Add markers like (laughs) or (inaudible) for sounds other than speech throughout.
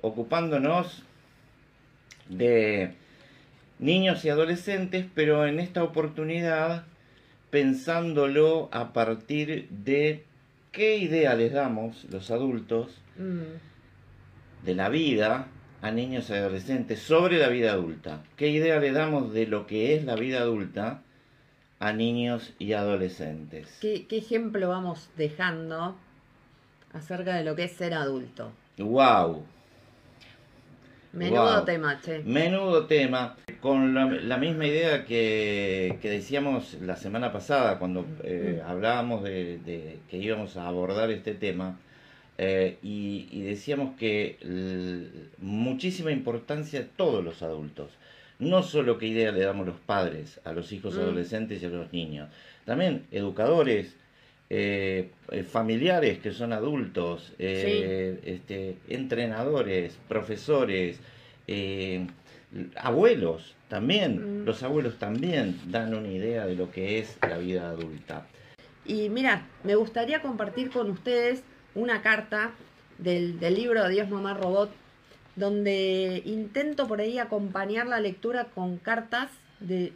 ocupándonos de niños y adolescentes, pero en esta oportunidad pensándolo a partir de qué idea les damos los adultos mm. de la vida a niños y adolescentes sobre la vida adulta. ¿Qué idea le damos de lo que es la vida adulta a niños y adolescentes? ¿Qué, qué ejemplo vamos dejando acerca de lo que es ser adulto? ¡Wow! Menudo tema, che. Menudo tema. Con la, misma idea que, decíamos la semana pasada cuando eh, hablábamos de, que íbamos a abordar este tema. Eh, y, decíamos que muchísima importancia todos los adultos. No solo qué idea le damos los padres a los hijos mm. adolescentes y a los niños. También educadores, eh, familiares que son adultos, eh, este, entrenadores, profesores, eh, abuelos también, mm. los abuelos también dan una idea de lo que es la vida adulta. Y mira, me gustaría compartir con ustedes una carta del, libro de Dios Mamá Robot, donde intento por ahí acompañar la lectura con cartas de,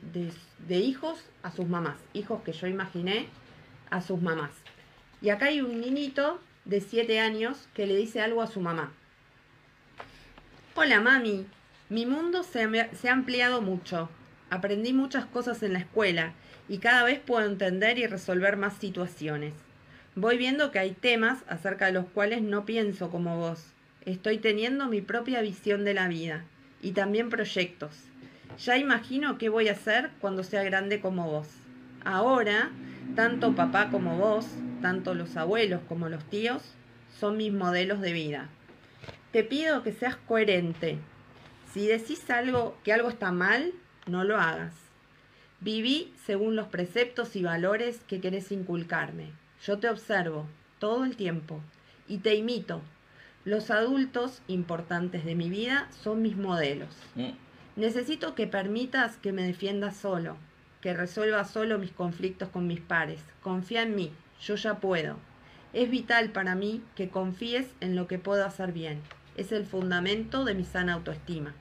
de hijos a sus mamás, hijos que yo imaginé a sus mamás. Y acá hay un niñito de 7 años que le dice algo a su mamá. Hola mami, mi mundo se, ha ampliado mucho. Aprendí muchas cosas en la escuela y cada vez puedo entender y resolver más situaciones. Voy viendo que hay temas acerca de los cuales no pienso como vos. Estoy teniendo mi propia visión de la vida y también proyectos. Ya imagino qué voy a hacer cuando sea grande como vos. Ahora tanto papá como vos, tanto los abuelos como los tíos, son mis modelos de vida. Te pido que seas coherente. Si decís algo que algo está mal, no lo hagas. Viví según los preceptos y valores que querés inculcarme. Yo te observo todo el tiempo y te imito. Los adultos importantes de mi vida son mis modelos. Mm. Necesito que permitas que me defienda solo, que resuelva solo mis conflictos con mis pares. Confía en mí, yo ya puedo. Es vital para mí que confíes en lo que puedo hacer bien. Es el fundamento de mi sana autoestima.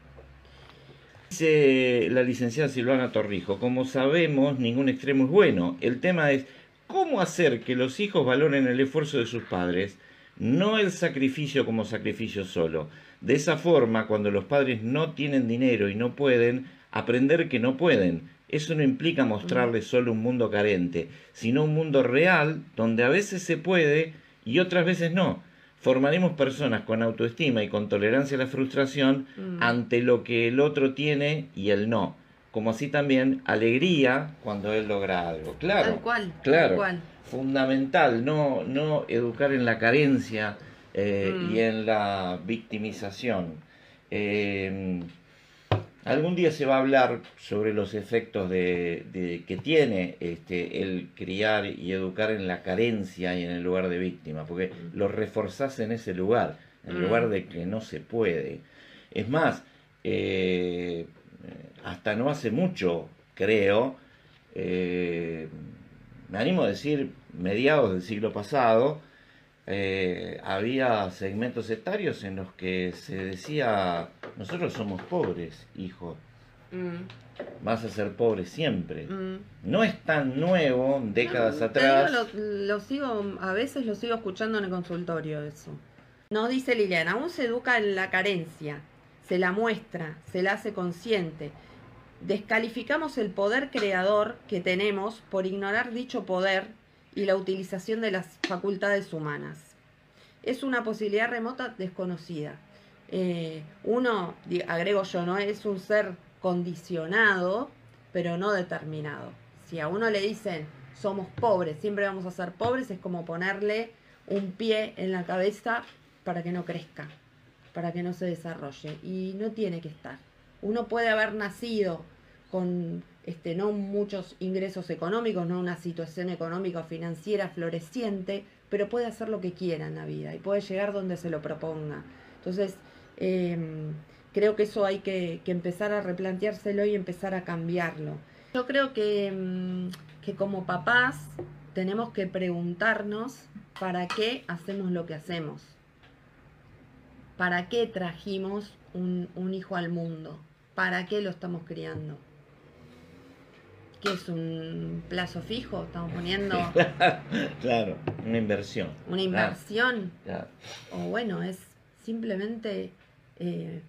Dice la licenciada Silvana Torrijo, como sabemos, ningún extremo es bueno. El tema es cómo hacer que los hijos valoren el esfuerzo de sus padres, no el sacrificio como sacrificio solo. De esa forma, cuando los padres no tienen dinero y no pueden, aprender que no pueden, eso no implica mostrarles solo un mundo carente, sino un mundo real donde a veces se puede y otras veces no. Formaremos personas con autoestima y con tolerancia a la frustración mm. ante lo que el otro tiene y él no. Como así también alegría cuando él logra algo. Claro. Tal cual. Claro. Fundamental, no, no educar en la carencia eh, y mm. en la victimización. Eh, Algún día se va a hablar sobre los efectos de, que tiene este, el criar y educar en la carencia y en el lugar de víctima, porque lo reforzás en ese lugar, en el lugar mm. de que no se puede. Es más, eh, hasta no hace mucho, creo, eh, me animo a decir mediados del siglo pasado, eh, había segmentos etarios en los que se decía, nosotros somos pobres, hijo. Mm. Vas a ser pobre siempre. Mm. No es tan nuevo, décadas atrás. lo, sigo, a veces lo sigo escuchando en el consultorio eso. No dice Liliana, aún se educa en la carencia, se la muestra, se la hace consciente. Descalificamos el poder creador que tenemos por ignorar dicho poder y la utilización de las facultades humanas. Es una posibilidad remota desconocida. Eh, uno, agrego yo, no es un ser condicionado, pero no determinado. Si a uno le dicen somos pobres, siempre vamos a ser pobres, es como ponerle un pie en la cabeza para que no crezca, para que no se desarrolle. Y no tiene que estar. Uno puede haber nacido con este, no muchos ingresos económicos, no una situación económica o financiera floreciente, pero puede hacer lo que quiera en la vida y puede llegar donde se lo proponga. Entonces, em, creo que eso hay que, empezar a replanteárselo y empezar a cambiarlo. Yo creo que, em, que como papás tenemos que preguntarnos para qué hacemos lo que hacemos. ¿para qué trajimos un, un hijo al mundo? ¿Para qué lo estamos criando? ¿Qué es un plazo fijo? Estamos poniendo (laughs) claro, una inversión. una inversión. Claro. O bueno, es simplemente eh,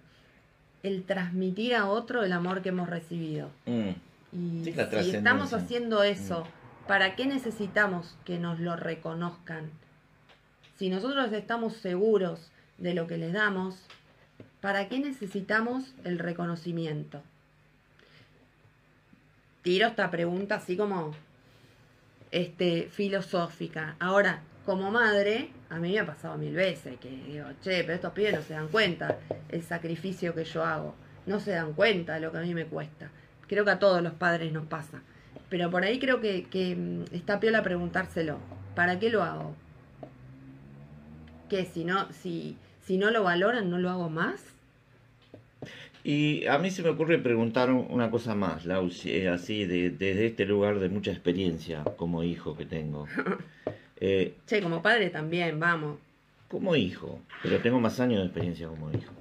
el transmitir a otro el amor que hemos recibido. Mm. Y Sí, si estamos haciendo eso, ¿para qué necesitamos que nos lo reconozcan? Si nosotros estamos seguros de lo que les damos, ¿para qué necesitamos el reconocimiento? Tiro esta pregunta así como este, filosófica. Ahora, como madre, a mí me ha pasado mil veces que digo, che, pero estos pibes no se dan cuenta el sacrificio que yo hago. No se dan cuenta de lo que a mí me cuesta. Creo que a todos los padres nos pasa. Pero por ahí creo que, que mm, está piola preguntárselo. ¿Para qué lo hago? Que si no, si, si no lo valoran, no lo hago más. Y a mí se me ocurre preguntar un- una cosa más, Lau, si- eh, así, de- desde este lugar de mucha experiencia como hijo que tengo. (laughs) Eh, Che, como padre también, vamos. como hijo, pero tengo más años de experiencia como hijo.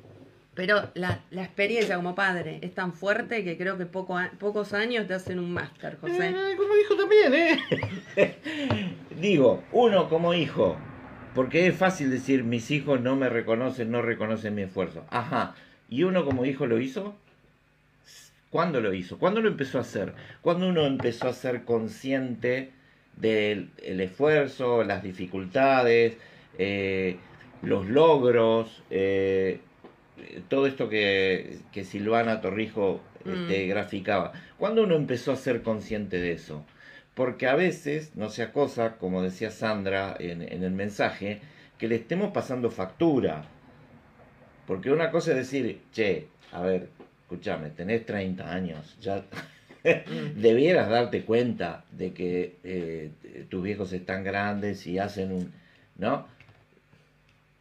Pero la, la experiencia como padre es tan fuerte que creo que poco pocos años te hacen un máster, José. Eh, como hijo también, ¿eh? (laughs) Digo, uno como hijo, porque es fácil decir, mis hijos no me reconocen, no reconocen mi esfuerzo. Ajá, ¿y uno como hijo lo hizo? ¿Cuándo lo hizo? ¿Cuándo lo empezó a hacer? ¿Cuándo uno empezó a ser consciente del el esfuerzo, las dificultades, eh, los logros, eh, todo esto que, que Silvana Torrijo este, Mm. graficaba? ¿Cuándo uno empezó a ser consciente de eso? Porque a veces no sea cosa, como decía Sandra en, en el mensaje, que le estemos pasando factura. Porque una cosa es decir, che, a ver, escúchame, tenés 30 años, ya (laughs) debieras darte cuenta de que eh, tus viejos están grandes y hacen un... ¿No?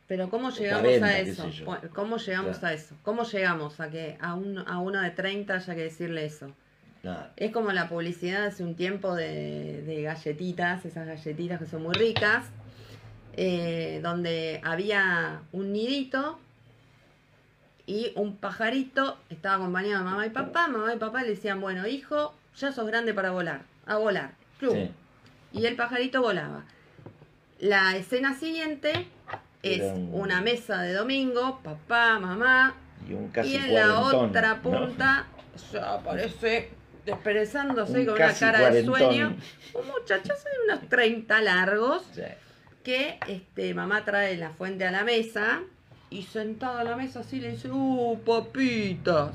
Pero ¿cómo llegamos 40, a eso? ¿Cómo llegamos Claro. a eso? ¿Cómo llegamos a que a, un, a uno de 30 haya que decirle eso? Nada. Es como la publicidad hace un tiempo de, de galletitas, esas galletitas que son muy ricas, eh, donde había un nidito y un pajarito estaba acompañado de mamá y papá. Mamá y papá le decían, bueno, hijo, ya sos grande para volar, a volar. Sí. Y el pajarito volaba. La escena siguiente es un- una mesa de domingo, papá, mamá, Y un casi y en la otra ¿no? punta ya aparece desperezándose Un con una cara de sueño. Un muchachazo de unos 30 largos Sí. que este, mamá trae la fuente a la mesa y sentado a la mesa así le dice, ¡Uh, papitas!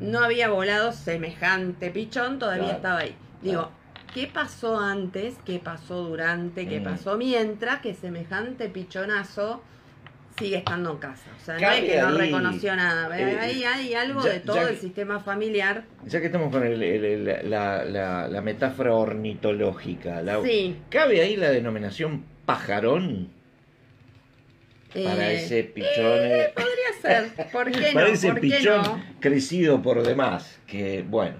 No había volado semejante pichón, todavía Claro, estaba ahí. Digo, claro. ¿qué pasó antes? ¿Qué pasó durante? ¿Qué Mm. pasó mientras? Que semejante pichonazo sigue estando en casa. O sea, no es que no ahí, reconoció nada. eh, Ahí hay algo ya- de todo el sistema familiar. Ya que estamos con el- el- el- la, la- la metáfora ornitológica, Sí. ¿cabe ahí la denominación pajarón para eh, ese pichón? eh, Podría ser. ¿Por qué (laughs) no? para ese ¿Por qué pichón no? crecido por demás, que bueno.